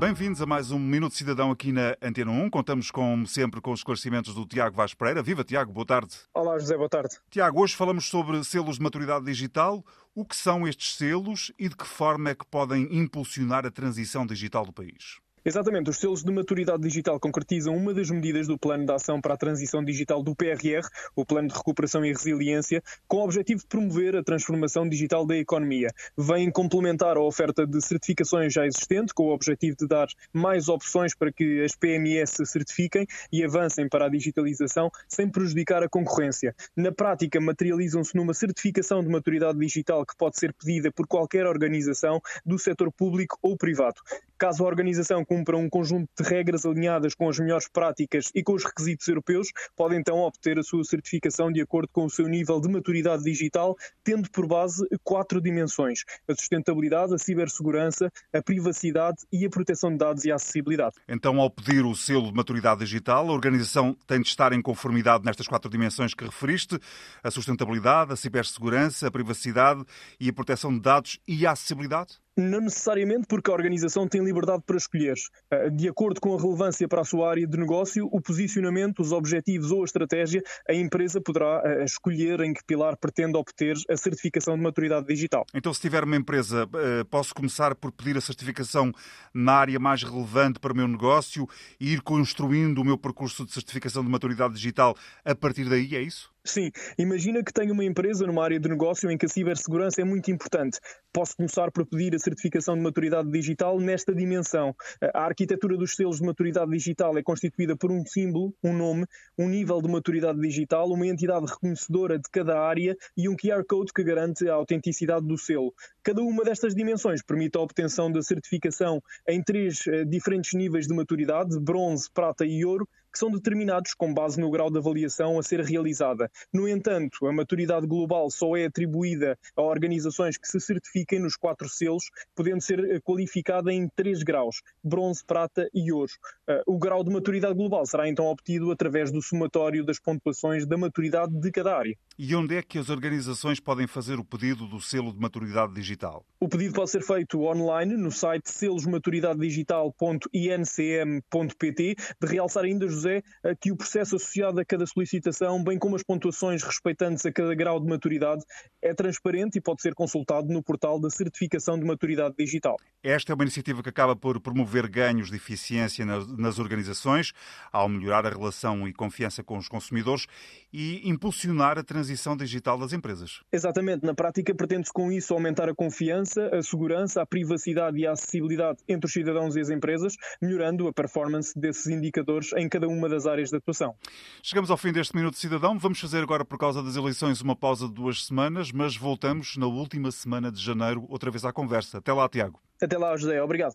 Bem-vindos a mais um Minuto Cidadão aqui na Antena 1. Contamos, como sempre, com os esclarecimentos do Tiago Vaz Pereira. Viva, Tiago, boa tarde. Olá, José, boa tarde. Tiago, hoje falamos sobre selos de maturidade digital. O que são estes selos e de que forma é que podem impulsionar a transição digital do país? Exatamente, os selos de maturidade digital concretizam uma das medidas do Plano de Ação para a Transição Digital do PRR, o Plano de Recuperação e Resiliência, com o objetivo de promover a transformação digital da economia. Vem complementar a oferta de certificações já existente, com o objetivo de dar mais opções para que as PMS se certifiquem e avancem para a digitalização sem prejudicar a concorrência. Na prática, materializam-se numa certificação de maturidade digital que pode ser pedida por qualquer organização do setor público ou privado. Caso a organização cumpra um conjunto de regras alinhadas com as melhores práticas e com os requisitos europeus, pode então obter a sua certificação de acordo com o seu nível de maturidade digital, tendo por base quatro dimensões: a sustentabilidade, a cibersegurança, a privacidade e a proteção de dados e a acessibilidade. Então, ao pedir o selo de maturidade digital, a organização tem de estar em conformidade nestas quatro dimensões que referiste: a sustentabilidade, a cibersegurança, a privacidade e a proteção de dados e a acessibilidade? Não necessariamente porque a organização tem liberdade para escolher, eh, de acordo com a relevância para a sua área de negócio, o posicionamento, os objetivos ou a estratégia, a empresa poderá eh, escolher em que pilar pretende obter a certificação de maturidade digital. Então, se tiver uma empresa, eh, posso começar por pedir a certificação na área mais relevante para o meu negócio e ir construindo o meu percurso de certificação de maturidade digital a partir daí, é isso? Sim, imagina que tenho uma empresa numa área de negócio em que a cibersegurança é muito importante. Posso começar por pedir a certificação de maturidade digital nesta dimensão. A arquitetura dos selos de maturidade digital é constituída por um símbolo, um nome, um nível de maturidade digital, uma entidade reconhecedora de cada área e um QR Code que garante a autenticidade do selo. Cada uma destas dimensões permite a obtenção da certificação em três eh, diferentes níveis de maturidade, bronze, prata e ouro, que são determinados com base no grau de avaliação a ser realizada. No entanto, a maturidade global só é atribuída a organizações que se certifiquem nos quatro selos, podendo ser eh, qualificada em três graus: bronze, prata e ouro. Eh, o grau de maturidade global será então obtido através do somatório das pontuações da maturidade de cada área. E onde é que as organizações podem fazer o pedido do selo de maturidade digital? O pedido pode ser feito online no site selosmaturidadedigital.incm.pt, de realçar ainda, José, que o processo associado a cada solicitação, bem como as pontuações respeitantes a cada grau de maturidade, é transparente e pode ser consultado no portal da certificação de maturidade digital. Esta é uma iniciativa que acaba por promover ganhos de eficiência nas organizações, ao melhorar a relação e confiança com os consumidores e impulsionar a transição digital das empresas. Exatamente. Na prática, pretende-se com isso aumentar a confiança, a segurança, a privacidade e a acessibilidade entre os cidadãos e as empresas, melhorando a performance desses indicadores em cada uma das áreas de atuação. Chegamos ao fim deste Minuto Cidadão. Vamos fazer agora, por causa das eleições, uma pausa de duas semanas, mas voltamos na última semana de janeiro outra vez à conversa. Até lá, Tiago. Até lá, José. Obrigado.